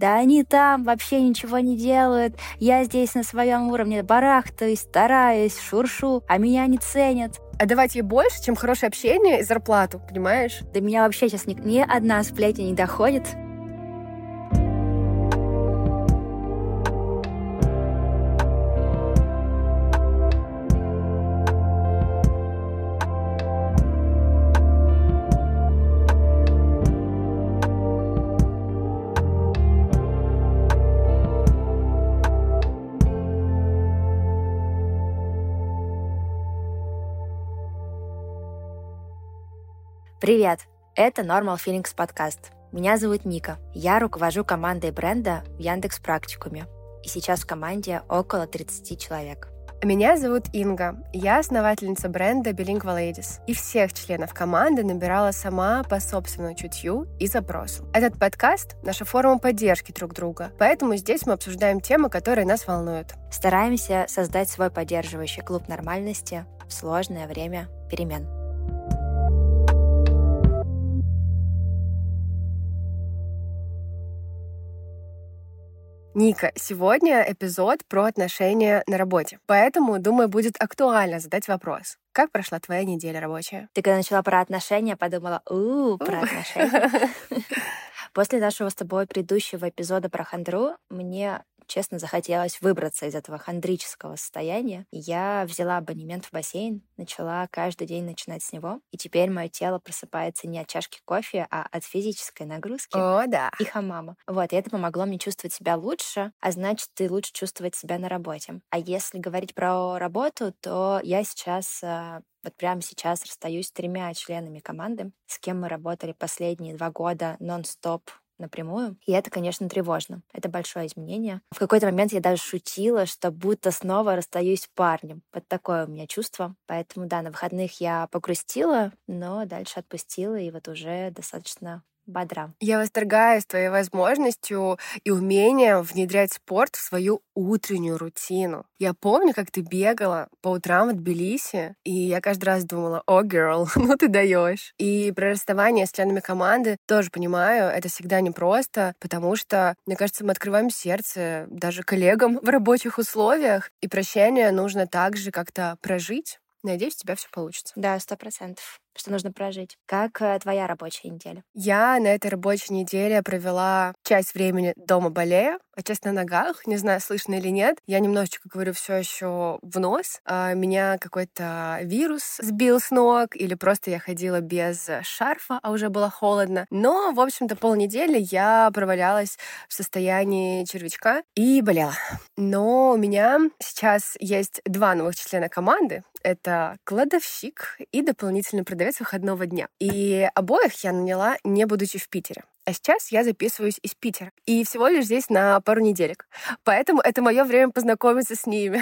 да они там вообще ничего не делают, я здесь на своем уровне барахтаюсь, стараюсь, шуршу, а меня не ценят. А давать ей больше, чем хорошее общение и зарплату, понимаешь? До меня вообще сейчас ни, ни одна сплетня не доходит. Привет! Это Normal Feelings подкаст. Меня зовут Ника. Я руковожу командой бренда в Яндекс Практикуме. И сейчас в команде около 30 человек. Меня зовут Инга. Я основательница бренда Bilingual Ladies. И всех членов команды набирала сама по собственному чутью и запросу. Этот подкаст — наша форма поддержки друг друга. Поэтому здесь мы обсуждаем темы, которые нас волнуют. Стараемся создать свой поддерживающий клуб нормальности в сложное время перемен. Ника, сегодня эпизод про отношения на работе. Поэтому, думаю, будет актуально задать вопрос. Как прошла твоя неделя рабочая? Ты когда начала про отношения, подумала, у, про отношения. После нашего с тобой предыдущего эпизода про хандру мне честно, захотелось выбраться из этого хандрического состояния. Я взяла абонемент в бассейн, начала каждый день начинать с него. И теперь мое тело просыпается не от чашки кофе, а от физической нагрузки О, да. и хамама. Вот, и это помогло мне чувствовать себя лучше, а значит, ты лучше чувствовать себя на работе. А если говорить про работу, то я сейчас э, вот прямо сейчас расстаюсь с тремя членами команды, с кем мы работали последние два года нон-стоп напрямую. И это, конечно, тревожно. Это большое изменение. В какой-то момент я даже шутила, что будто снова расстаюсь с парнем. Вот такое у меня чувство. Поэтому, да, на выходных я погрустила, но дальше отпустила, и вот уже достаточно бодра. Я восторгаюсь твоей возможностью и умением внедрять спорт в свою утреннюю рутину. Я помню, как ты бегала по утрам в Тбилиси, и я каждый раз думала, о, girl, ну ты даешь. И про расставание с членами команды тоже понимаю, это всегда непросто, потому что, мне кажется, мы открываем сердце даже коллегам в рабочих условиях, и прощение нужно также как-то прожить. Надеюсь, у тебя все получится. Да, сто процентов что нужно прожить. Как э, твоя рабочая неделя? Я на этой рабочей неделе провела часть времени дома болея, а часть на ногах. Не знаю, слышно или нет. Я немножечко говорю все еще в нос. А меня какой-то вирус сбил с ног, или просто я ходила без шарфа, а уже было холодно. Но, в общем-то, полнедели я провалялась в состоянии червячка и болела. Но у меня сейчас есть два новых члена команды. Это кладовщик и дополнительный продавец продавец выходного дня. И обоих я наняла, не будучи в Питере. А сейчас я записываюсь из Питера. И всего лишь здесь на пару неделек. Поэтому это мое время познакомиться с ними.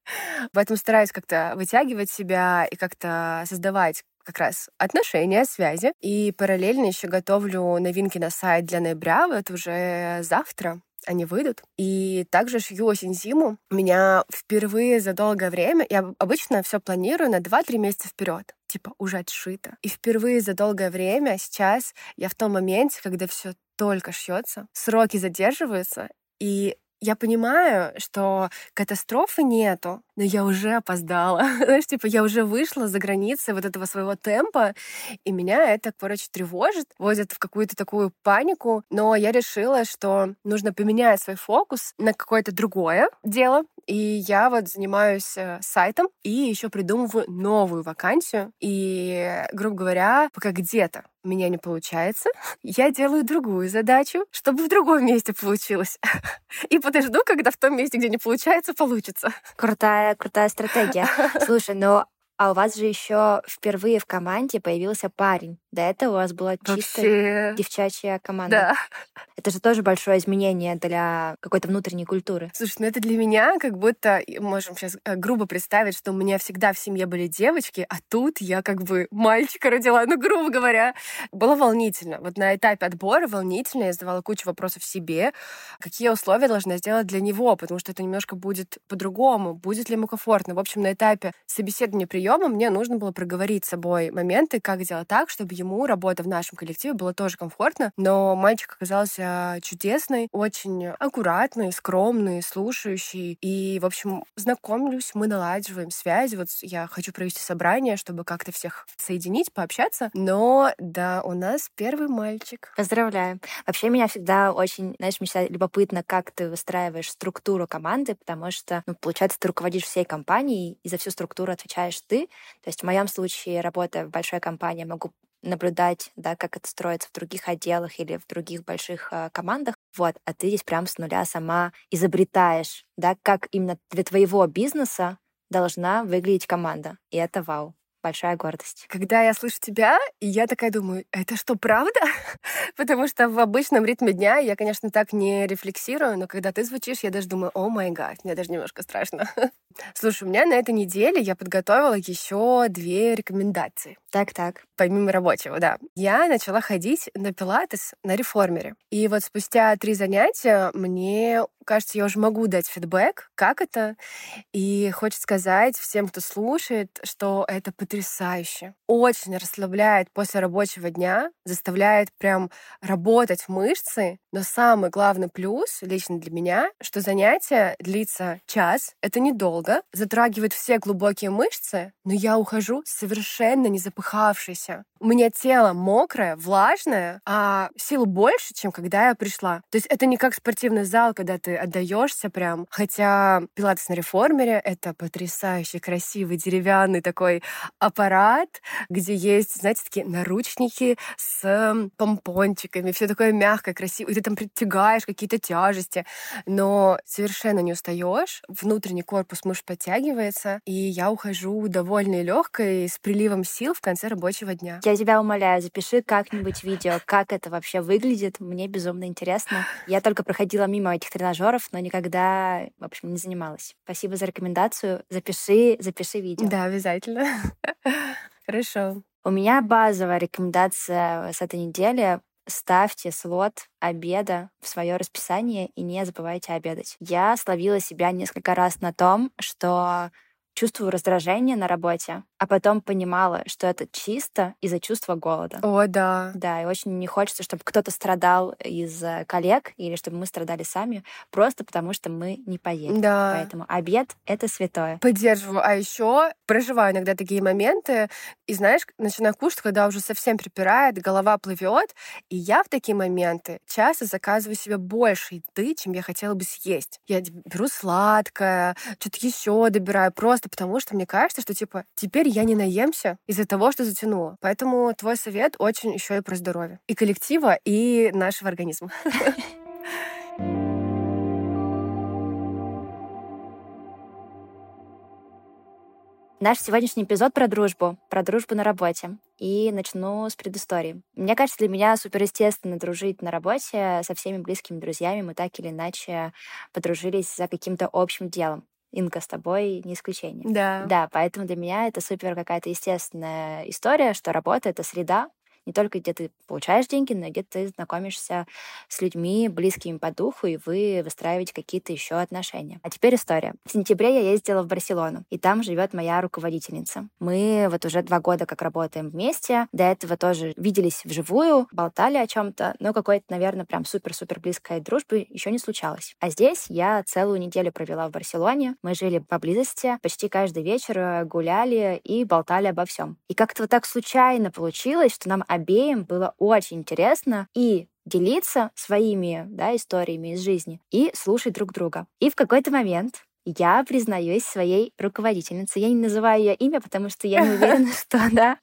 Поэтому стараюсь как-то вытягивать себя и как-то создавать как раз отношения, связи. И параллельно еще готовлю новинки на сайт для ноября. Вот уже завтра они выйдут. И также шью осень-зиму. У меня впервые за долгое время, я обычно все планирую на 2-3 месяца вперед типа уже отшито. И впервые за долгое время сейчас я в том моменте, когда все только шьется, сроки задерживаются, и я понимаю, что катастрофы нету, но я уже опоздала. Знаешь, типа я уже вышла за границы вот этого своего темпа, и меня это, короче, тревожит, вводит в какую-то такую панику. Но я решила, что нужно поменять свой фокус на какое-то другое дело. И я вот занимаюсь э, сайтом и еще придумываю новую вакансию. И, грубо говоря, пока где-то у меня не получается, я делаю другую задачу, чтобы в другом месте получилось. И подожду, когда в том месте, где не получается, получится. Крутая, крутая стратегия. Слушай, но а у вас же еще впервые в команде появился парень. До этого у вас была чисто Вообще... девчачья команда. Да. Это же тоже большое изменение для какой-то внутренней культуры. Слушай, ну это для меня как будто, можем сейчас э, грубо представить, что у меня всегда в семье были девочки, а тут я как бы мальчика родила, ну, грубо говоря. Было волнительно. Вот на этапе отбора волнительно. Я задавала кучу вопросов себе, какие условия должна сделать для него, потому что это немножко будет по-другому. Будет ли ему комфортно? В общем, на этапе собеседования при приема мне нужно было проговорить с собой моменты, как сделать так, чтобы ему работа в нашем коллективе была тоже комфортно. Но мальчик оказался чудесный, очень аккуратный, скромный, слушающий. И, в общем, знакомлюсь, мы налаживаем связи. Вот я хочу провести собрание, чтобы как-то всех соединить, пообщаться. Но да, у нас первый мальчик. Поздравляю. Вообще меня всегда очень, знаешь, мне всегда любопытно, как ты выстраиваешь структуру команды, потому что, ну, получается, ты руководишь всей компанией, и за всю структуру отвечаешь ты. То есть в моем случае, работая в большой компании, могу наблюдать, да, как это строится в других отделах или в других больших э, командах. Вот, а ты здесь прям с нуля сама изобретаешь, да, как именно для твоего бизнеса должна выглядеть команда. И это вау большая гордость. Когда я слышу тебя, я такая думаю, это что, правда? Потому что в обычном ритме дня я, конечно, так не рефлексирую, но когда ты звучишь, я даже думаю, о май гад, мне даже немножко страшно. Слушай, у меня на этой неделе я подготовила еще две рекомендации. Так-так. Помимо рабочего, да. Я начала ходить на пилатес на реформере. И вот спустя три занятия мне кажется, я уже могу дать фидбэк, как это. И хочет сказать всем, кто слушает, что это потрясающе. Очень расслабляет после рабочего дня, заставляет прям работать мышцы. Но самый главный плюс лично для меня, что занятие длится час, это недолго, затрагивает все глубокие мышцы, но я ухожу совершенно не запыхавшейся. У меня тело мокрое, влажное, а сил больше, чем когда я пришла. То есть это не как спортивный зал, когда ты отдаешься прям. Хотя пилатес на реформере — это потрясающий, красивый, деревянный такой аппарат, где есть, знаете, такие наручники с помпончиками, все такое мягкое, красивое. И ты там притягаешь какие-то тяжести, но совершенно не устаешь. Внутренний корпус мышц подтягивается, и я ухожу довольной легкой, с приливом сил в конце рабочего дня. Я тебя умоляю, запиши как-нибудь видео, как это вообще выглядит. Мне безумно интересно. Я только проходила мимо этих тренажеров, но никогда, в общем, не занималась. Спасибо за рекомендацию. Запиши, запиши видео. Да, обязательно. Хорошо. У меня базовая рекомендация с этой недели ставьте слот обеда в свое расписание и не забывайте обедать. Я словила себя несколько раз на том, что чувствую раздражение на работе, а потом понимала, что это чисто из-за чувства голода. О, да. Да, и очень не хочется, чтобы кто-то страдал из э, коллег или чтобы мы страдали сами, просто потому что мы не поели. Да. Поэтому обед — это святое. Поддерживаю. А еще проживаю иногда такие моменты, и знаешь, начинаю кушать, когда уже совсем припирает, голова плывет, и я в такие моменты часто заказываю себе больше еды, чем я хотела бы съесть. Я беру сладкое, что-то еще добираю, просто потому что мне кажется, что типа теперь я не наемся из-за того, что затянула. Поэтому твой совет очень еще и про здоровье. И коллектива, и нашего организма. Наш сегодняшний эпизод про дружбу, про дружбу на работе. И начну с предыстории. Мне кажется, для меня суперестественно дружить на работе со всеми близкими друзьями. Мы так или иначе подружились за каким-то общим делом. Инка, с тобой не исключение. Да. Да, поэтому для меня это супер какая-то естественная история, что работа — это среда, не только где ты получаешь деньги, но и где ты знакомишься с людьми, близкими по духу, и вы выстраиваете какие-то еще отношения. А теперь история. В сентябре я ездила в Барселону, и там живет моя руководительница. Мы вот уже два года как работаем вместе. До этого тоже виделись вживую, болтали о чем-то, но какой-то, наверное, прям супер-супер близкой дружбы еще не случалось. А здесь я целую неделю провела в Барселоне. Мы жили поблизости, почти каждый вечер гуляли и болтали обо всем. И как-то вот так случайно получилось, что нам обеим было очень интересно и делиться своими да, историями из жизни и слушать друг друга. И в какой-то момент я признаюсь своей руководительнице. Я не называю ее имя, потому что я не уверена, что она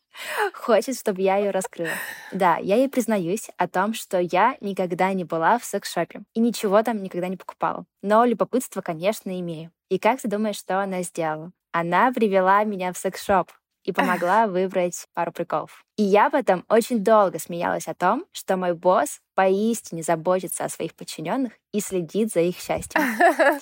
хочет, чтобы я ее раскрыла. Да, я ей признаюсь о том, что я никогда не была в секс-шопе и ничего там никогда не покупала. Но любопытство, конечно, имею. И как ты думаешь, что она сделала? Она привела меня в секс-шоп и помогла выбрать пару приколов. И я потом очень долго смеялась о том, что мой босс поистине заботится о своих подчиненных и следит за их счастьем.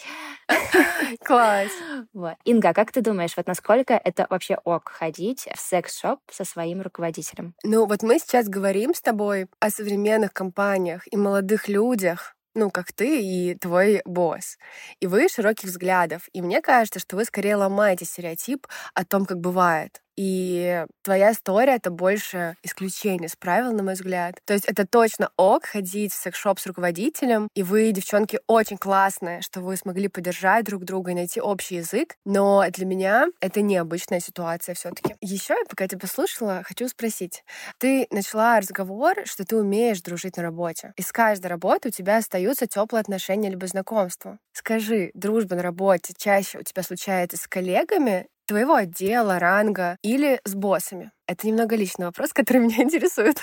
Класс. Вот. Инга, как ты думаешь, вот насколько это вообще ок ходить в секс-шоп со своим руководителем? Ну вот мы сейчас говорим с тобой о современных компаниях и молодых людях, ну, как ты и твой босс. И вы широких взглядов. И мне кажется, что вы скорее ломаете стереотип о том, как бывает. И твоя история — это больше исключение из правил, на мой взгляд. То есть это точно ок ходить в секс-шоп с руководителем, и вы, девчонки, очень классные, что вы смогли поддержать друг друга и найти общий язык, но для меня это необычная ситуация все таки Еще, пока я тебя слушала, хочу спросить. Ты начала разговор, что ты умеешь дружить на работе. И с каждой работы у тебя остаются теплые отношения либо знакомства. Скажи, дружба на работе чаще у тебя случается с коллегами твоего отдела, ранга или с боссами? Это немного личный вопрос, который меня интересует.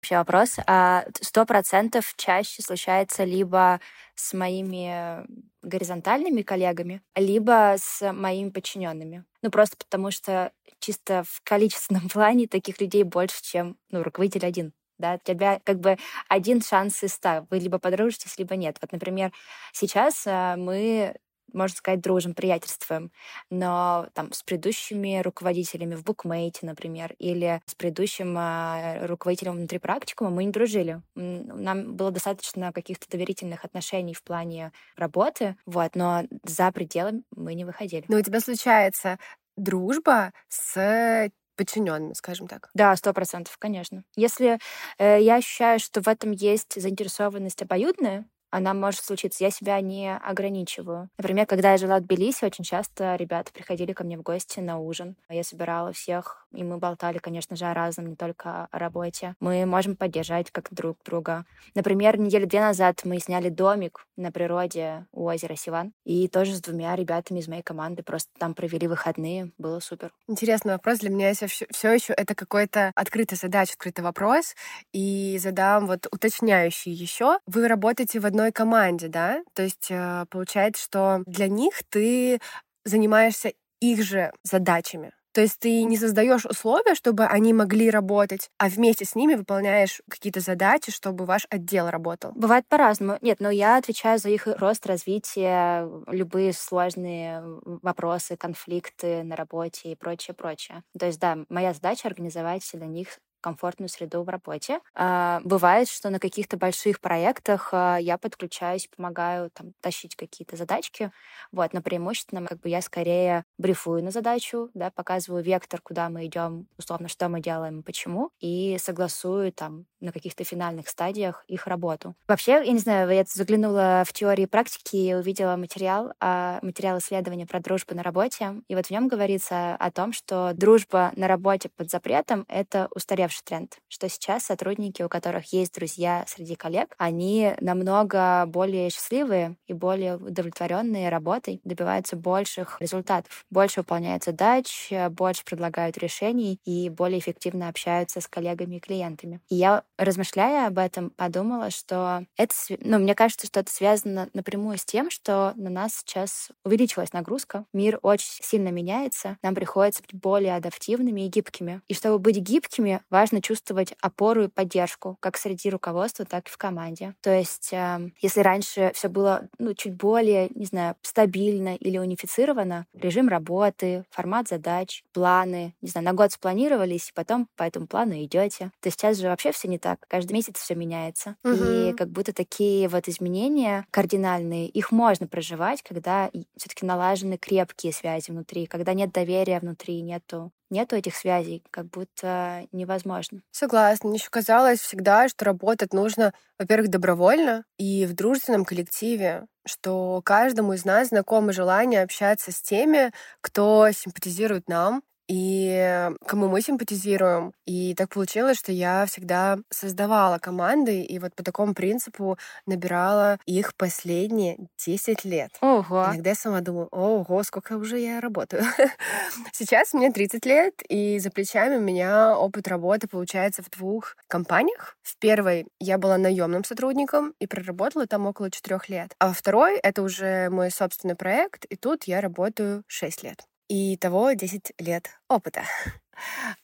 Вообще вопрос. А сто процентов чаще случается либо с моими горизонтальными коллегами, либо с моими подчиненными. Ну, просто потому что чисто в количественном плане таких людей больше, чем ну, руководитель один. Да, у тебя как бы один шанс из ста. Вы либо подружитесь, либо нет. Вот, например, сейчас а, мы можно сказать, дружим, приятельствуем. Но там с предыдущими руководителями в букмейте, например, или с предыдущим э, руководителем внутри практикума мы не дружили. Нам было достаточно каких-то доверительных отношений в плане работы, вот, но за пределы мы не выходили. Но у тебя случается дружба с подчиненными, скажем так. Да, сто процентов, конечно. Если э, я ощущаю, что в этом есть заинтересованность обоюдная, она может случиться. Я себя не ограничиваю. Например, когда я жила в Тбилиси, очень часто ребята приходили ко мне в гости на ужин. Я собирала всех, и мы болтали, конечно же, о разном, не только о работе. Мы можем поддержать как друг друга. Например, недели две назад мы сняли домик на природе у озера Сиван, и тоже с двумя ребятами из моей команды просто там провели выходные. Было супер. Интересный вопрос. Для меня все, все еще это какой-то открытая задача, открытый вопрос. И задам вот уточняющий еще. Вы работаете в одной команде, да? То есть э, получается, что для них ты занимаешься их же задачами. То есть ты не создаешь условия, чтобы они могли работать, а вместе с ними выполняешь какие-то задачи, чтобы ваш отдел работал. Бывает по-разному. Нет, но я отвечаю за их рост, развитие, любые сложные вопросы, конфликты на работе и прочее, прочее. То есть, да, моя задача организовать для них комфортную среду в работе. А, бывает, что на каких-то больших проектах а, я подключаюсь, помогаю там тащить какие-то задачки. Вот, но преимущественно как бы я скорее брифую на задачу, да, показываю вектор, куда мы идем, условно, что мы делаем почему, и согласую там на каких-то финальных стадиях их работу. Вообще, я не знаю, я заглянула в теории практики и увидела материал, а, материал исследования про дружбу на работе, и вот в нем говорится о том, что дружба на работе под запретом — это устаревший устаревший тренд, что сейчас сотрудники, у которых есть друзья среди коллег, они намного более счастливые и более удовлетворенные работой, добиваются больших результатов, больше выполняют задач, больше предлагают решений и более эффективно общаются с коллегами и клиентами. И я, размышляя об этом, подумала, что это, ну, мне кажется, что это связано напрямую с тем, что на нас сейчас увеличилась нагрузка, мир очень сильно меняется, нам приходится быть более адаптивными и гибкими. И чтобы быть гибкими, важно важно чувствовать опору и поддержку, как среди руководства, так и в команде. То есть, э, если раньше все было ну, чуть более, не знаю, стабильно или унифицировано, режим работы, формат задач, планы, не знаю, на год спланировались, и потом по этому плану идете. То сейчас же вообще все не так. Каждый месяц все меняется. Угу. И как будто такие вот изменения кардинальные, их можно проживать, когда все-таки налажены крепкие связи внутри, когда нет доверия внутри, нету нету этих связей, как будто невозможно. Согласна. Мне еще казалось всегда, что работать нужно, во-первых, добровольно и в дружественном коллективе, что каждому из нас знакомо желание общаться с теми, кто симпатизирует нам, и кому мы симпатизируем. И так получилось, что я всегда создавала команды, и вот по такому принципу набирала их последние 10 лет. Ого! Иногда я сама думаю, ого, сколько уже я работаю. Сейчас мне 30 лет, и за плечами у меня опыт работы получается в двух компаниях. В первой я была наемным сотрудником и проработала там около 4 лет. А второй это уже мой собственный проект, и тут я работаю 6 лет и того 10 лет опыта.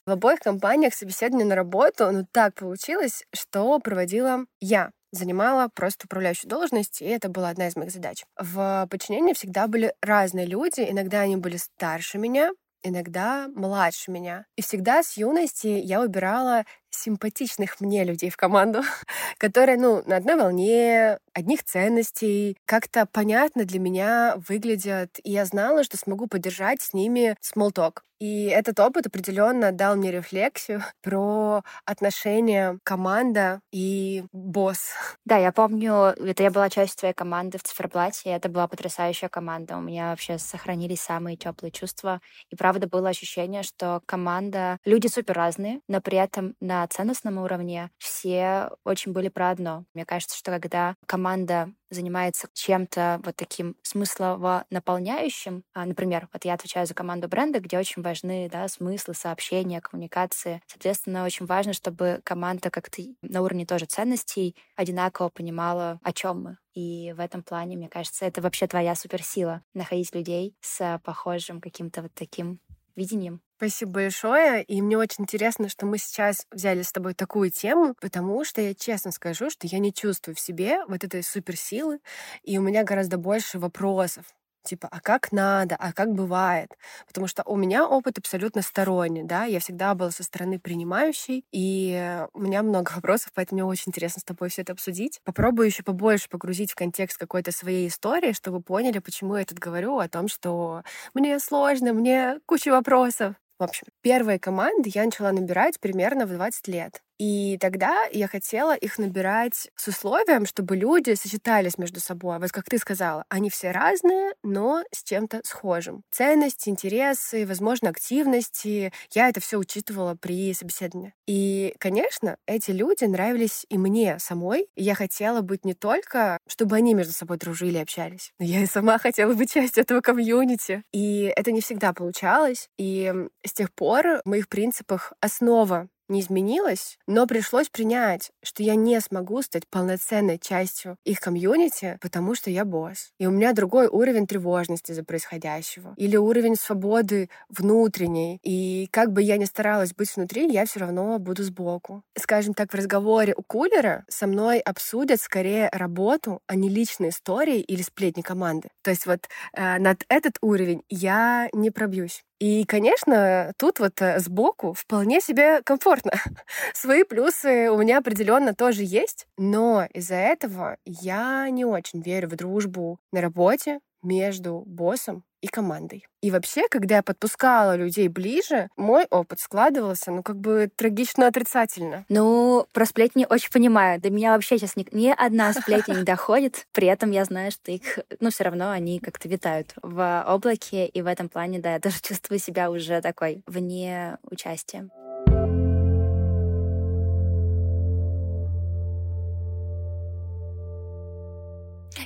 В обоих компаниях собеседование на работу, ну так получилось, что проводила я занимала просто управляющую должность, и это была одна из моих задач. В подчинении всегда были разные люди, иногда они были старше меня, иногда младше меня. И всегда с юности я выбирала симпатичных мне людей в команду, которые, ну, на одной волне, одних ценностей, как-то понятно для меня выглядят, и я знала, что смогу поддержать с ними talk. И этот опыт определенно дал мне рефлексию про отношения команда и босс. Да, я помню, это я была частью твоей команды в циферблате, и это была потрясающая команда. У меня вообще сохранились самые теплые чувства. И правда было ощущение, что команда, люди супер разные, но при этом на ценностном уровне все очень были про одно. Мне кажется, что когда команда занимается чем-то вот таким смыслово наполняющим. А, например, вот я отвечаю за команду бренда, где очень важны да, смыслы, сообщения, коммуникации. Соответственно, очень важно, чтобы команда как-то на уровне тоже ценностей одинаково понимала, о чем мы. И в этом плане, мне кажется, это вообще твоя суперсила — находить людей с похожим каким-то вот таким видением. Спасибо большое. И мне очень интересно, что мы сейчас взяли с тобой такую тему, потому что я честно скажу, что я не чувствую в себе вот этой суперсилы, и у меня гораздо больше вопросов Типа, а как надо, а как бывает? Потому что у меня опыт абсолютно сторонний, да, я всегда была со стороны принимающей, и у меня много вопросов, поэтому мне очень интересно с тобой все это обсудить. Попробую еще побольше погрузить в контекст какой-то своей истории, чтобы поняли, почему я тут говорю о том, что мне сложно, мне куча вопросов. В общем, первые команды я начала набирать примерно в 20 лет. И тогда я хотела их набирать с условием, чтобы люди сочетались между собой. Вот как ты сказала, они все разные, но с чем-то схожим. Ценности, интересы, возможно, активности. Я это все учитывала при собеседовании. И, конечно, эти люди нравились и мне самой. И я хотела быть не только, чтобы они между собой дружили и общались, но я и сама хотела быть частью этого комьюнити. И это не всегда получалось. И с тех пор в моих принципах основа не изменилось, но пришлось принять, что я не смогу стать полноценной частью их комьюнити, потому что я босс. И у меня другой уровень тревожности за происходящего. Или уровень свободы внутренней. И как бы я ни старалась быть внутри, я все равно буду сбоку. Скажем так, в разговоре у кулера со мной обсудят скорее работу, а не личные истории или сплетни команды. То есть вот э, над этот уровень я не пробьюсь. И, конечно, тут вот э, сбоку вполне себе комфортно. Свои плюсы у меня определенно тоже есть, но из-за этого я не очень верю в дружбу на работе между боссом и командой. И вообще, когда я подпускала людей ближе, мой опыт складывался, ну, как бы трагично отрицательно. Ну, про сплетни очень понимаю. До меня вообще сейчас ни, ни одна сплетня не доходит. При этом я знаю, что их, ну, все равно они как-то витают в облаке. И в этом плане, да, я даже чувствую себя уже такой вне участия.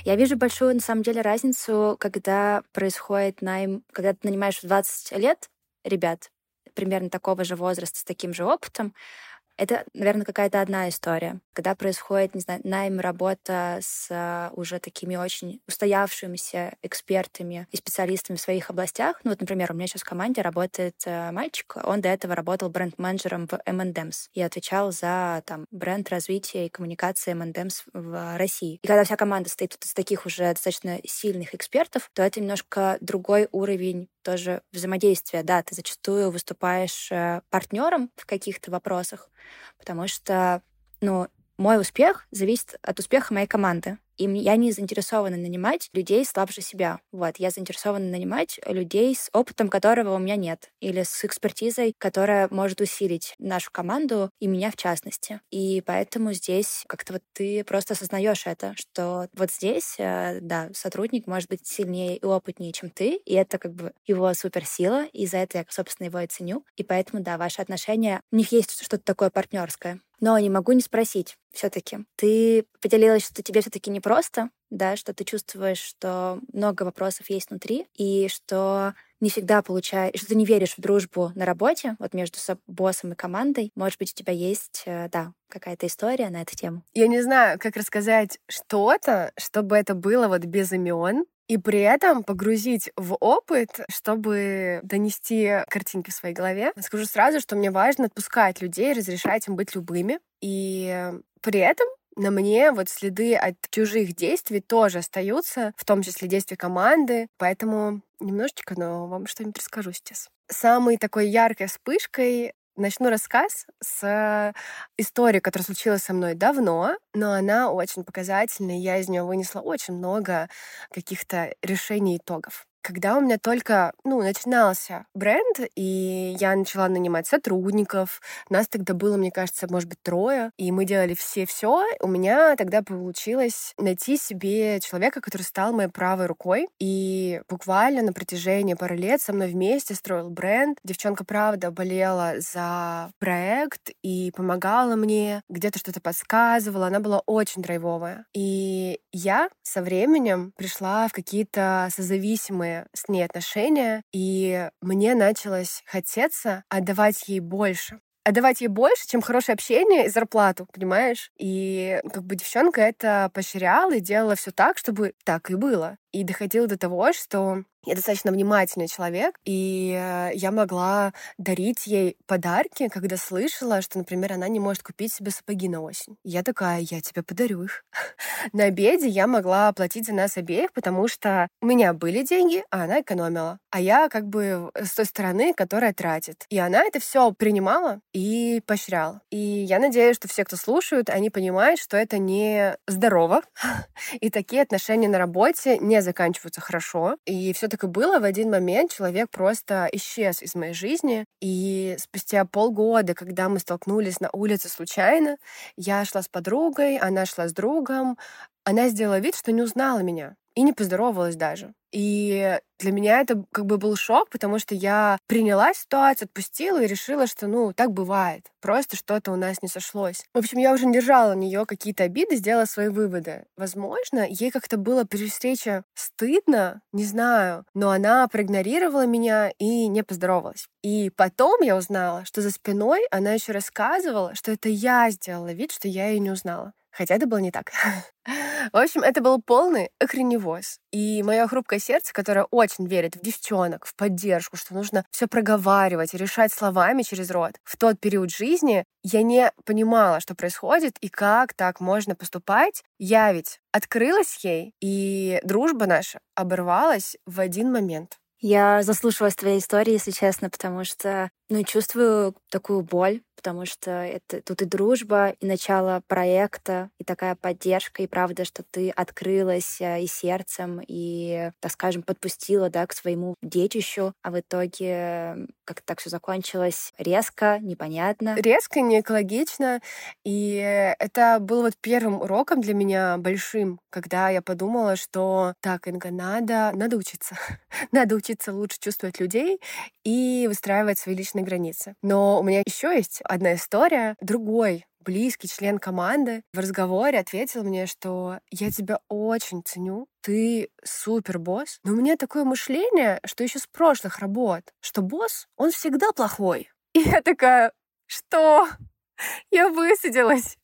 Я вижу большую, на самом деле, разницу, когда происходит найм, когда ты нанимаешь в 20 лет ребят примерно такого же возраста, с таким же опытом, это, наверное, какая-то одна история. Когда происходит, не знаю, найм, работа с а, уже такими очень устоявшимися экспертами и специалистами в своих областях. Ну вот, например, у меня сейчас в команде работает а, мальчик, он до этого работал бренд-менеджером в M&M's и отвечал за там бренд развития и коммуникации M&M's в России. И когда вся команда стоит из таких уже достаточно сильных экспертов, то это немножко другой уровень тоже взаимодействия. Да, ты зачастую выступаешь э, партнером в каких-то вопросах, потому что, ну, мой успех зависит от успеха моей команды. И я не заинтересована нанимать людей слабже себя. Вот, я заинтересована нанимать людей с опытом, которого у меня нет, или с экспертизой, которая может усилить нашу команду и меня в частности. И поэтому здесь как-то вот ты просто осознаешь это, что вот здесь, э, да, сотрудник может быть сильнее и опытнее, чем ты, и это как бы его суперсила, и за это я, собственно, его и ценю. И поэтому, да, ваши отношения, у них есть что-то такое партнерское. Но не могу не спросить все-таки. Ты поделилась, что тебе все-таки непросто, да, что ты чувствуешь, что много вопросов есть внутри, и что не всегда получаешь, что ты не веришь в дружбу на работе, вот между боссом и командой. Может быть, у тебя есть, э, да, какая-то история на эту тему? Я не знаю, как рассказать что-то, чтобы это было вот без имен, и при этом погрузить в опыт, чтобы донести картинки в своей голове. Скажу сразу, что мне важно отпускать людей, разрешать им быть любыми. И при этом на мне вот следы от чужих действий тоже остаются, в том числе действия команды, поэтому немножечко, но вам что-нибудь расскажу сейчас. Самой такой яркой вспышкой начну рассказ с истории, которая случилась со мной давно, но она очень показательная. Я из нее вынесла очень много каких-то решений и итогов когда у меня только, ну, начинался бренд, и я начала нанимать сотрудников, нас тогда было, мне кажется, может быть, трое, и мы делали все-все, у меня тогда получилось найти себе человека, который стал моей правой рукой, и буквально на протяжении пары лет со мной вместе строил бренд. Девчонка, правда, болела за проект и помогала мне, где-то что-то подсказывала, она была очень драйвовая. И я со временем пришла в какие-то созависимые с ней отношения, и мне началось хотеться отдавать ей больше отдавать ей больше, чем хорошее общение и зарплату, понимаешь? И как бы девчонка это поощряла и делала все так, чтобы так и было. И доходило до того, что я достаточно внимательный человек, и э, я могла дарить ей подарки, когда слышала, что, например, она не может купить себе сапоги на осень. я такая, я тебе подарю их. на обеде я могла оплатить за нас обеих, потому что у меня были деньги, а она экономила. А я как бы с той стороны, которая тратит. И она это все принимала и поощряла. И я надеюсь, что все, кто слушают, они понимают, что это не здорово. и такие отношения на работе не заканчиваются хорошо. И все так и было. В один момент человек просто исчез из моей жизни. И спустя полгода, когда мы столкнулись на улице случайно, я шла с подругой, она шла с другом, она сделала вид, что не узнала меня и не поздоровалась даже. И для меня это как бы был шок, потому что я приняла ситуацию, отпустила и решила, что, ну, так бывает. Просто что-то у нас не сошлось. В общем, я уже не держала на нее какие-то обиды, сделала свои выводы. Возможно, ей как-то было при встрече стыдно, не знаю, но она проигнорировала меня и не поздоровалась. И потом я узнала, что за спиной она еще рассказывала, что это я сделала вид, что я ее не узнала. Хотя это было не так. В общем, это был полный охреневоз. И мое хрупкое сердце, которое очень верит в девчонок, в поддержку, что нужно все проговаривать, решать словами через рот. В тот период жизни я не понимала, что происходит и как так можно поступать. Я ведь открылась ей, и дружба наша оборвалась в один момент. Я заслушалась твоей истории, если честно, потому что ну, чувствую такую боль, потому что это тут и дружба, и начало проекта, и такая поддержка, и правда, что ты открылась э, и сердцем, и, так скажем, подпустила, да, к своему детищу, а в итоге как так все закончилось резко, непонятно. Резко, не экологично, и это был вот первым уроком для меня большим, когда я подумала, что так, Инга, надо, надо учиться, надо учиться лучше чувствовать людей и выстраивать свои личные границы. Но у меня еще есть одна история. Другой близкий член команды в разговоре ответил мне, что я тебя очень ценю, ты супер босс, но у меня такое мышление, что еще с прошлых работ, что босс, он всегда плохой. И я такая, что? Я высадилась.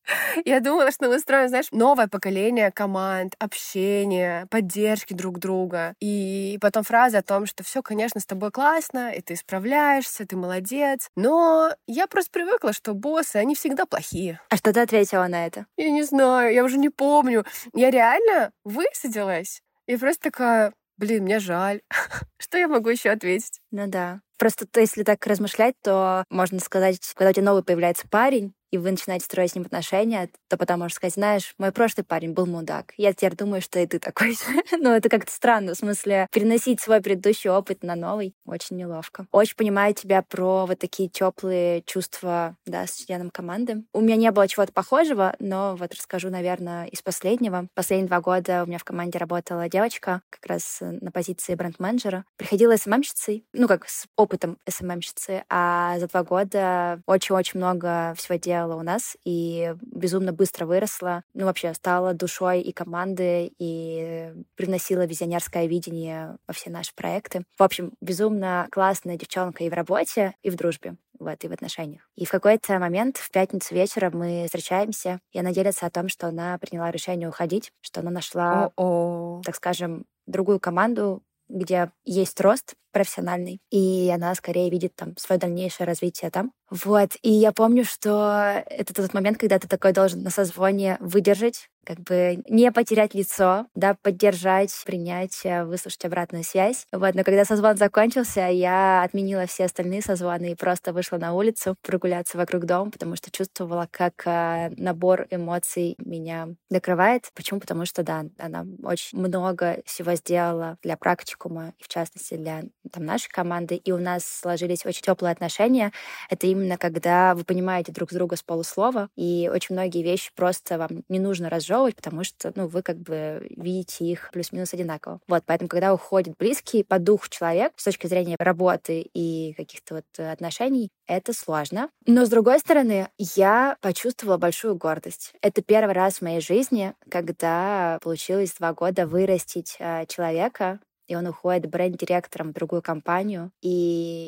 Я думала, что мы строим, знаешь, новое поколение команд, общения, поддержки друг друга. И потом фраза о том, что все, конечно, с тобой классно, и ты справляешься, ты молодец. Но я просто привыкла, что боссы, они всегда плохие. А что ты ответила на это? Я не знаю, я уже не помню. Я реально высадилась. И просто такая, блин, мне жаль. Что я могу еще ответить? Ну да. Просто то, если так размышлять, то можно сказать, когда у тебя новый появляется парень, и вы начинаете строить с ним отношения, то потом можешь сказать, знаешь, мой прошлый парень был мудак. Я теперь думаю, что и ты такой же. Но это как-то странно, в смысле, переносить свой предыдущий опыт на новый очень неловко. Очень понимаю тебя про вот такие теплые чувства, да, с членом команды. У меня не было чего-то похожего, но вот расскажу, наверное, из последнего. Последние два года у меня в команде работала девочка, как раз на позиции бренд-менеджера. Приходила СММщицей, ну, как с опытом СММщицы, а за два года очень-очень много всего делала делала у нас и безумно быстро выросла. Ну, вообще, стала душой и команды, и привносила визионерское видение во все наши проекты. В общем, безумно классная девчонка и в работе, и в дружбе вот, и в отношениях. И в какой-то момент, в пятницу вечером, мы встречаемся, и она делится о том, что она приняла решение уходить, что она нашла, О-о. так скажем, другую команду, где есть рост, профессиональный, и она скорее видит там свое дальнейшее развитие там. Вот, и я помню, что это тот момент, когда ты такой должен на созвоне выдержать, как бы не потерять лицо, да, поддержать, принять, э, выслушать обратную связь. Вот, но когда созвон закончился, я отменила все остальные созвоны и просто вышла на улицу прогуляться вокруг дома, потому что чувствовала, как э, набор эмоций меня накрывает. Почему? Потому что, да, она очень много всего сделала для практикума, и в частности для там, нашей команды, и у нас сложились очень теплые отношения. Это именно когда вы понимаете друг друга с полуслова, и очень многие вещи просто вам не нужно разжевывать, разжевывать, потому что, ну, вы как бы видите их плюс-минус одинаково. Вот, поэтому, когда уходит близкий по духу человек с точки зрения работы и каких-то вот отношений, это сложно. Но, с другой стороны, я почувствовала большую гордость. Это первый раз в моей жизни, когда получилось два года вырастить а, человека, и он уходит бренд-директором в другую компанию. И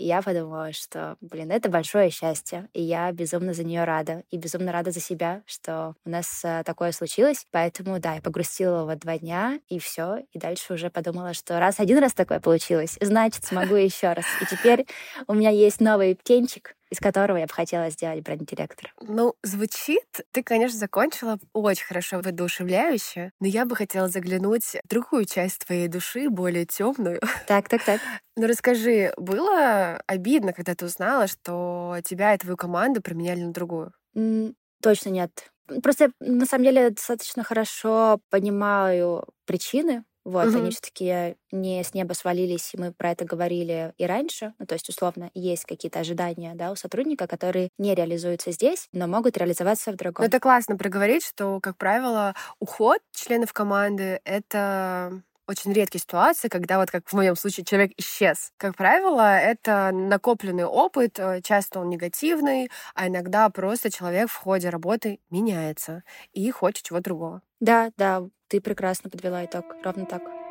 я подумала, что, блин, это большое счастье, и я безумно за нее рада, и безумно рада за себя, что у нас э, такое случилось. Поэтому, да, я погрустила вот два дня, и все, и дальше уже подумала, что раз один раз такое получилось, значит, смогу еще раз. И теперь у меня есть новый птенчик, из которого я бы хотела сделать бренд-директора. Ну, звучит, ты, конечно, закончила очень хорошо воодушевляюще, но я бы хотела заглянуть в другую часть твоей души, более темную. Так, так, так. Ну расскажи, было обидно, когда ты узнала, что тебя и твою команду променяли на другую? М, точно нет. Просто на самом деле достаточно хорошо понимаю причины, вот, угу. они все-таки не с неба свалились, и мы про это говорили и раньше. Ну, то есть, условно, есть какие-то ожидания да, у сотрудника, которые не реализуются здесь, но могут реализоваться в другом. Ну, это классно проговорить, что, как правило, уход членов команды — это очень редкие ситуации, когда вот как в моем случае человек исчез. Как правило, это накопленный опыт, э, часто он негативный, а иногда просто человек в ходе работы меняется и хочет чего другого. Да, да, ты прекрасно подвела итог. Ровно так.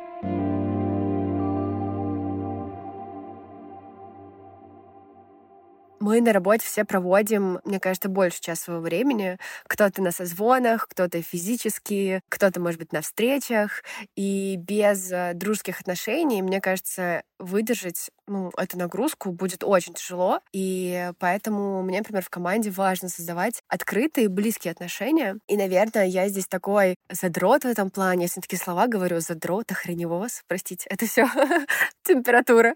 Мы на работе все проводим, мне кажется, больше часа своего времени. Кто-то на созвонах, кто-то физически, кто-то, может быть, на встречах. И без э, дружеских отношений, мне кажется, выдержать ну, эту нагрузку будет очень тяжело. И поэтому мне, например, в команде важно создавать открытые, близкие отношения. И, наверное, я здесь такой задрот в этом плане. Если такие слова говорю, задрот, охреневоз, простите, это все температура.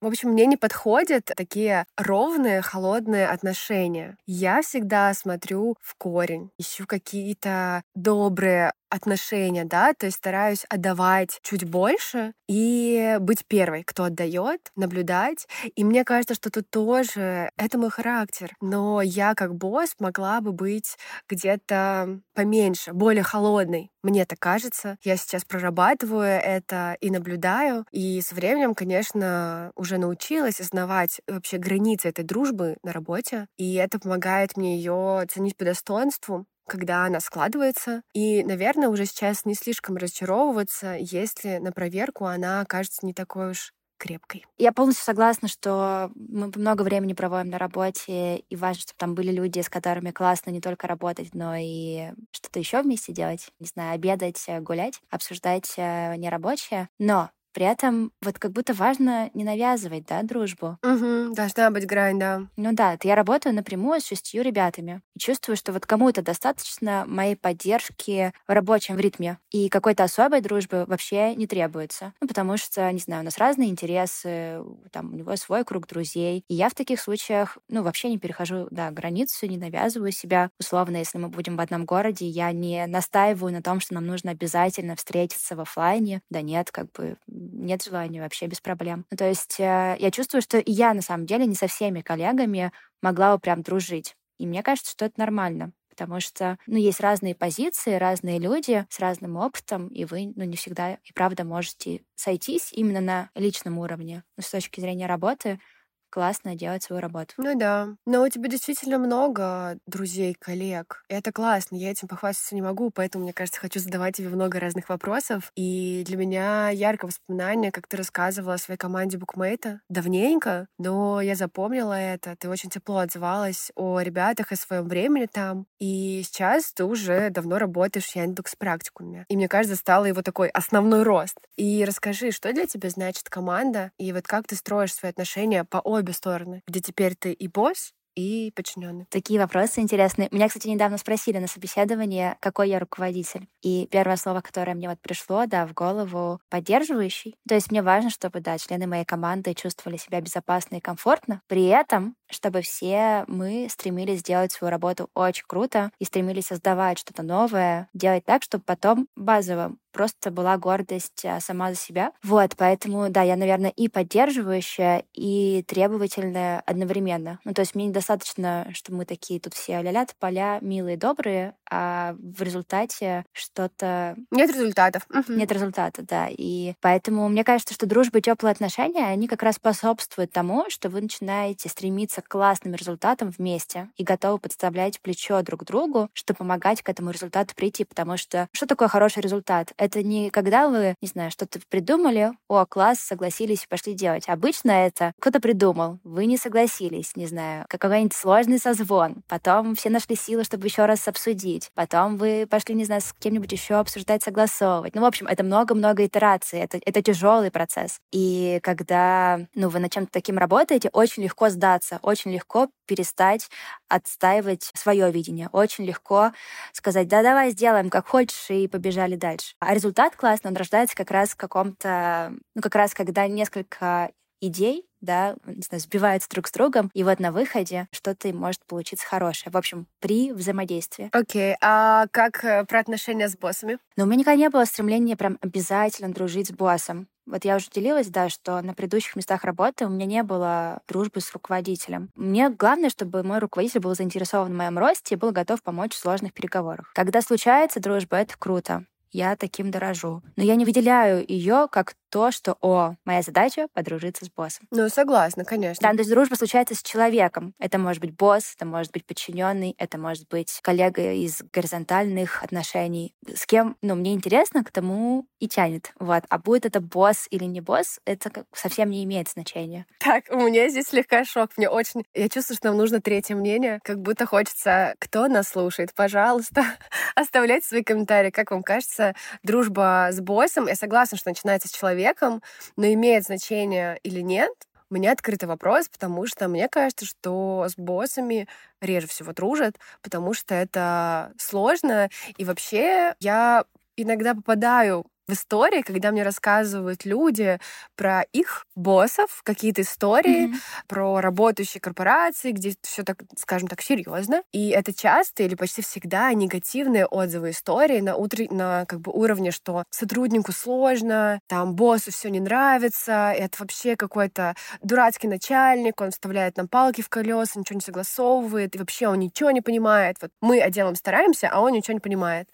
В общем, мне не подходят такие ровные теплые, холодные отношения. Я всегда смотрю в корень, ищу какие-то добрые отношения, да, то есть стараюсь отдавать чуть больше и быть первой, кто отдает, наблюдать. И мне кажется, что тут тоже это мой характер. Но я как босс могла бы быть где-то поменьше, более холодной. Мне так кажется. Я сейчас прорабатываю это и наблюдаю. И со временем, конечно, уже научилась осознавать вообще границы этой дружбы на работе. И это помогает мне ее ценить по достоинству когда она складывается. И, наверное, уже сейчас не слишком разочаровываться, если на проверку она окажется не такой уж крепкой. Я полностью согласна, что мы много времени проводим на работе, и важно, чтобы там были люди, с которыми классно не только работать, но и что-то еще вместе делать. Не знаю, обедать, гулять, обсуждать э, нерабочее. Но при этом вот как будто важно не навязывать, да, дружбу. Угу, должна быть грань, да. Ну да, я работаю напрямую с шестью ребятами. И чувствую, что вот кому-то достаточно моей поддержки в рабочем ритме. И какой-то особой дружбы вообще не требуется. Ну, потому что, не знаю, у нас разные интересы, там у него свой круг друзей. И я в таких случаях, ну, вообще не перехожу, да, границу, не навязываю себя. Условно, если мы будем в одном городе, я не настаиваю на том, что нам нужно обязательно встретиться в офлайне. Да нет, как бы нет желания вообще без проблем. Ну, то есть э, я чувствую, что я на самом деле не со всеми коллегами могла бы прям дружить. И мне кажется, что это нормально потому что, ну, есть разные позиции, разные люди с разным опытом, и вы, ну, не всегда и правда можете сойтись именно на личном уровне. Но с точки зрения работы классно делать свою работу. Ну да. Но у тебя действительно много друзей, коллег. И это классно. Я этим похвастаться не могу, поэтому, мне кажется, хочу задавать тебе много разных вопросов. И для меня яркое воспоминание, как ты рассказывала о своей команде букмейта. Давненько, но я запомнила это. Ты очень тепло отзывалась о ребятах и своем времени там. И сейчас ты уже давно работаешь в Яндекс практикуме. И мне кажется, стало его такой основной рост. И расскажи, что для тебя значит команда, и вот как ты строишь свои отношения по обе стороны, где теперь ты и босс, и подчиненный. Такие вопросы интересные. Меня, кстати, недавно спросили на собеседовании, какой я руководитель. И первое слово, которое мне вот пришло, да, в голову, поддерживающий. То есть мне важно, чтобы, да, члены моей команды чувствовали себя безопасно и комфортно. При этом, чтобы все мы стремились сделать свою работу очень круто и стремились создавать что-то новое, делать так, чтобы потом базово просто была гордость а, сама за себя. Вот, поэтому, да, я, наверное, и поддерживающая, и требовательная одновременно. Ну, то есть мне недостаточно, что мы такие тут все ля поля, милые, добрые, а в результате что-то... Нет результатов. Нет результата, да. И поэтому мне кажется, что дружба и теплые отношения, они как раз способствуют тому, что вы начинаете стремиться к классным результатам вместе и готовы подставлять плечо друг другу, чтобы помогать к этому результату прийти. Потому что что такое хороший результат? Это не когда вы, не знаю, что-то придумали, о, класс, согласились и пошли делать. Обычно это кто-то придумал, вы не согласились, не знаю, какой-нибудь сложный созвон, потом все нашли силы, чтобы еще раз обсудить, потом вы пошли, не знаю, с кем-нибудь еще обсуждать, согласовывать. Ну, в общем, это много-много итераций, это, это тяжелый процесс. И когда, ну, вы над чем-то таким работаете, очень легко сдаться, очень легко перестать отстаивать свое видение. Очень легко сказать, да, давай сделаем как хочешь, и побежали дальше. А результат классный, он рождается как раз в каком-то, ну, как раз когда несколько идей, да, не знаю, сбиваются друг с другом, и вот на выходе что-то может получиться хорошее. В общем, при взаимодействии. Окей, okay. а как э, про отношения с боссами? Ну, у меня никогда не было стремления прям обязательно дружить с боссом. Вот я уже делилась, да, что на предыдущих местах работы у меня не было дружбы с руководителем. Мне главное, чтобы мой руководитель был заинтересован в моем росте и был готов помочь в сложных переговорах. Когда случается дружба, это круто я таким дорожу. Но я не выделяю ее как то, что, о, моя задача — подружиться с боссом. Ну, согласна, конечно. Да, то есть дружба случается с человеком. Это может быть босс, это может быть подчиненный, это может быть коллега из горизонтальных отношений. С кем, ну, мне интересно, к тому и тянет. Вот. А будет это босс или не босс, это совсем не имеет значения. Так, у меня здесь слегка шок. Мне очень... Я чувствую, что нам нужно третье мнение. Как будто хочется... Кто нас слушает? Пожалуйста, оставляйте свои комментарии. Как вам кажется, дружба с боссом? Я согласна, что начинается с человека, человеком, но имеет значение или нет, у меня открытый вопрос, потому что мне кажется, что с боссами реже всего дружат, потому что это сложно. И вообще я иногда попадаю в истории, когда мне рассказывают люди про их боссов, какие-то истории mm-hmm. про работающие корпорации, где все так, скажем так, серьезно. И это часто или почти всегда негативные отзывы истории на, утр... на как бы уровне, что сотруднику сложно, там боссу все не нравится, это вообще какой-то дурацкий начальник, он вставляет нам палки в колеса, ничего не согласовывает, и вообще он ничего не понимает. Вот мы отделом стараемся, а он ничего не понимает.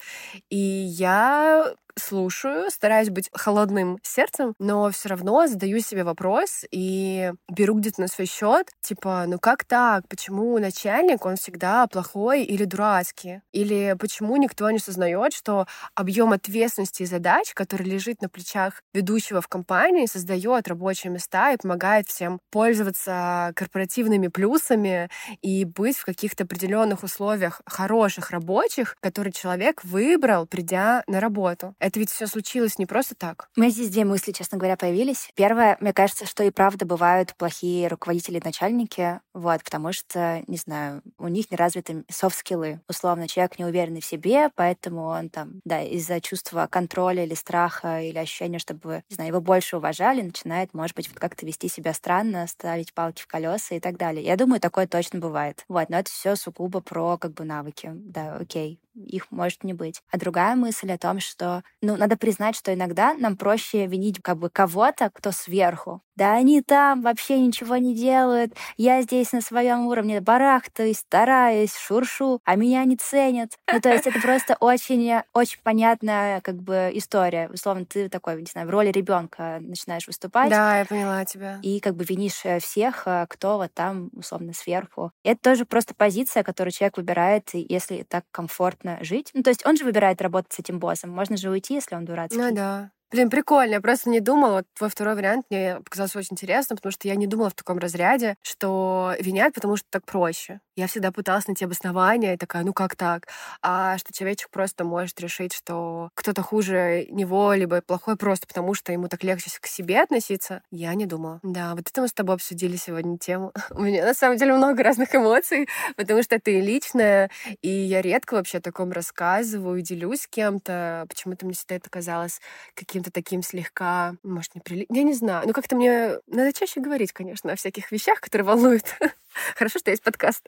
И я слушаю, стараюсь быть холодным сердцем, но все равно задаю себе вопрос и беру где-то на свой счет, типа, ну как так? Почему начальник, он всегда плохой или дурацкий? Или почему никто не сознает, что объем ответственности и задач, который лежит на плечах ведущего в компании, создает рабочие места и помогает всем пользоваться корпоративными плюсами и быть в каких-то определенных условиях хороших рабочих, которые человек выбрал, придя на работу. Это ведь все случилось не просто так. У меня здесь две мысли, честно говоря, появились. Первое, мне кажется, что и правда бывают плохие руководители и начальники, вот, потому что, не знаю, у них не развиты софт-скиллы. Условно, человек не уверенный в себе, поэтому он там, да, из-за чувства контроля или страха или ощущения, чтобы, не знаю, его больше уважали, начинает, может быть, как-то вести себя странно, ставить палки в колеса и так далее. Я думаю, такое точно бывает. Вот, но это все сугубо про как бы навыки. Да, окей, их может не быть. А другая мысль о том, что, ну, надо признать, что иногда нам проще винить как бы кого-то, кто сверху. Да они там вообще ничего не делают, я здесь на своем уровне барахтаюсь, стараюсь, шуршу, а меня не ценят. Ну, то есть это просто очень, очень понятная как бы история. Условно, ты такой, не знаю, в роли ребенка начинаешь выступать. Да, я поняла тебя. И как бы винишь э, всех, э, кто вот там, условно, сверху. Это тоже просто позиция, которую человек выбирает, если так комфортно жить. Ну, то есть он же выбирает работать с этим боссом. Можно же уйти, если он дурацкий. Ну да. Блин, прикольно. Я просто не думала. Вот твой второй вариант мне показался очень интересным, потому что я не думала в таком разряде, что винят, потому что так проще. Я всегда пыталась найти обоснование, и такая, ну как так? А что человечек просто может решить, что кто-то хуже него, либо плохой просто потому, что ему так легче к себе относиться. Я не думала. Да, вот это мы с тобой обсудили сегодня тему. У меня на самом деле много разных эмоций, потому что это и личное, и я редко вообще о таком рассказываю, делюсь с кем-то. Почему-то мне всегда это казалось каким каким-то таким слегка, может, не прили... Я не знаю. Ну, как-то мне надо чаще говорить, конечно, о всяких вещах, которые волнуют. Хорошо, что есть подкаст.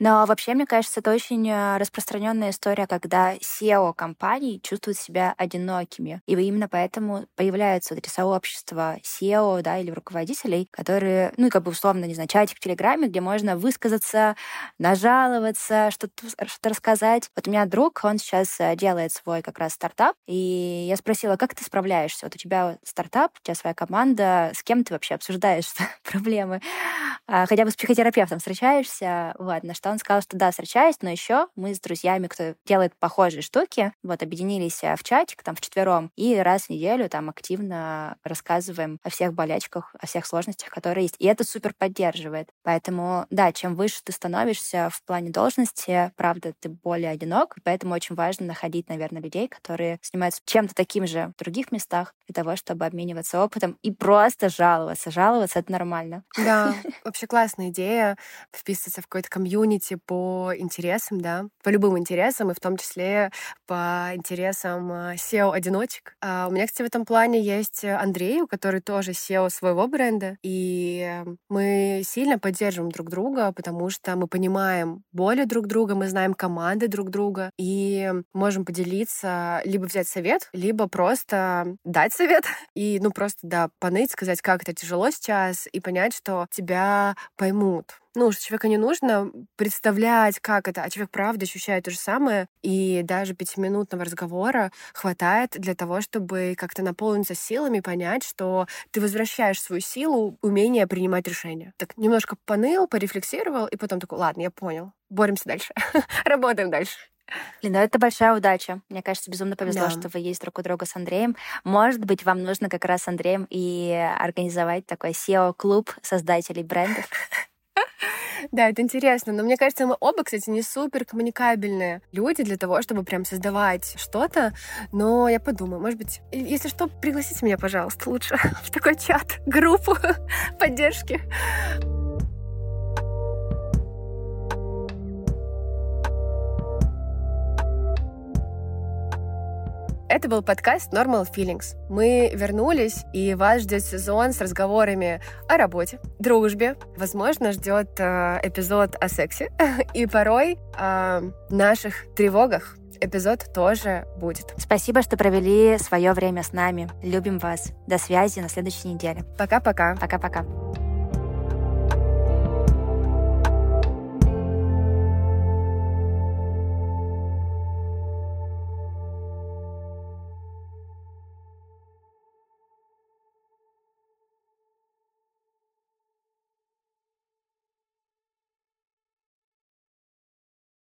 Но вообще, мне кажется, это очень э, распространенная история, когда SEO компаний чувствуют себя одинокими. И именно поэтому появляются вот эти сообщества SEO, да, или руководителей, которые, ну, как бы условно, не знаю, чатик в Телеграме, где можно высказаться, нажаловаться, что-то что рассказать. Вот у меня друг, он сейчас э, делает свой как раз стартап, и я спросила, как ты справляешься? Вот у тебя стартап, у тебя своя команда, с кем ты вообще обсуждаешь проблемы? А, хотя бы с психотерапевтом встречаешься? Вот, на что он сказал, что да, встречаюсь, но еще мы с друзьями, кто делает похожие штуки, вот объединились э, в чатик там в четвером и раз в неделю там активно рассказываем о всех болячках, о всех сложностях, которые есть. И это супер поддерживает. Поэтому, да, чем выше ты становишься в плане должности, правда, ты более одинок, поэтому очень важно находить, наверное, людей, которые занимаются чем-то таким же в других местах для того, чтобы обмениваться опытом и просто жаловаться. Жаловаться — это нормально. Да, вообще классная идея вписываться в какой-то комьюнити, комьюнити по интересам, да, по любым интересам, и в том числе по интересам а, SEO-одиночек. А у меня, кстати, в этом плане есть Андрей, у который тоже SEO своего бренда, и мы сильно поддерживаем друг друга, потому что мы понимаем боли друг друга, мы знаем команды друг друга, и можем поделиться, либо взять совет, либо просто дать совет, и, ну, просто, да, поныть, сказать, как это тяжело сейчас, и понять, что тебя поймут, ну, что человека не нужно представлять, как это, а человек правда ощущает то же самое, и даже пятиминутного разговора хватает для того, чтобы как-то наполниться силами, понять, что ты возвращаешь свою силу, умение принимать решения. Так немножко поныл, порефлексировал, и потом такой, ладно, я понял, боремся дальше, работаем дальше. Блин, ну это большая удача. Мне кажется, безумно повезло, да. что вы есть друг у друга с Андреем. Может быть, вам нужно как раз с Андреем и организовать такой SEO-клуб создателей брендов. Да, это интересно. Но мне кажется, мы оба, кстати, не супер коммуникабельные люди для того, чтобы прям создавать что-то. Но я подумаю, может быть, если что, пригласите меня, пожалуйста, лучше в такой чат, группу поддержки. Это был подкаст Normal Feelings. Мы вернулись, и вас ждет сезон с разговорами о работе, дружбе. Возможно, ждет э, эпизод о сексе и порой о наших тревогах. Эпизод тоже будет. Спасибо, что провели свое время с нами. Любим вас. До связи на следующей неделе. Пока-пока. Пока-пока.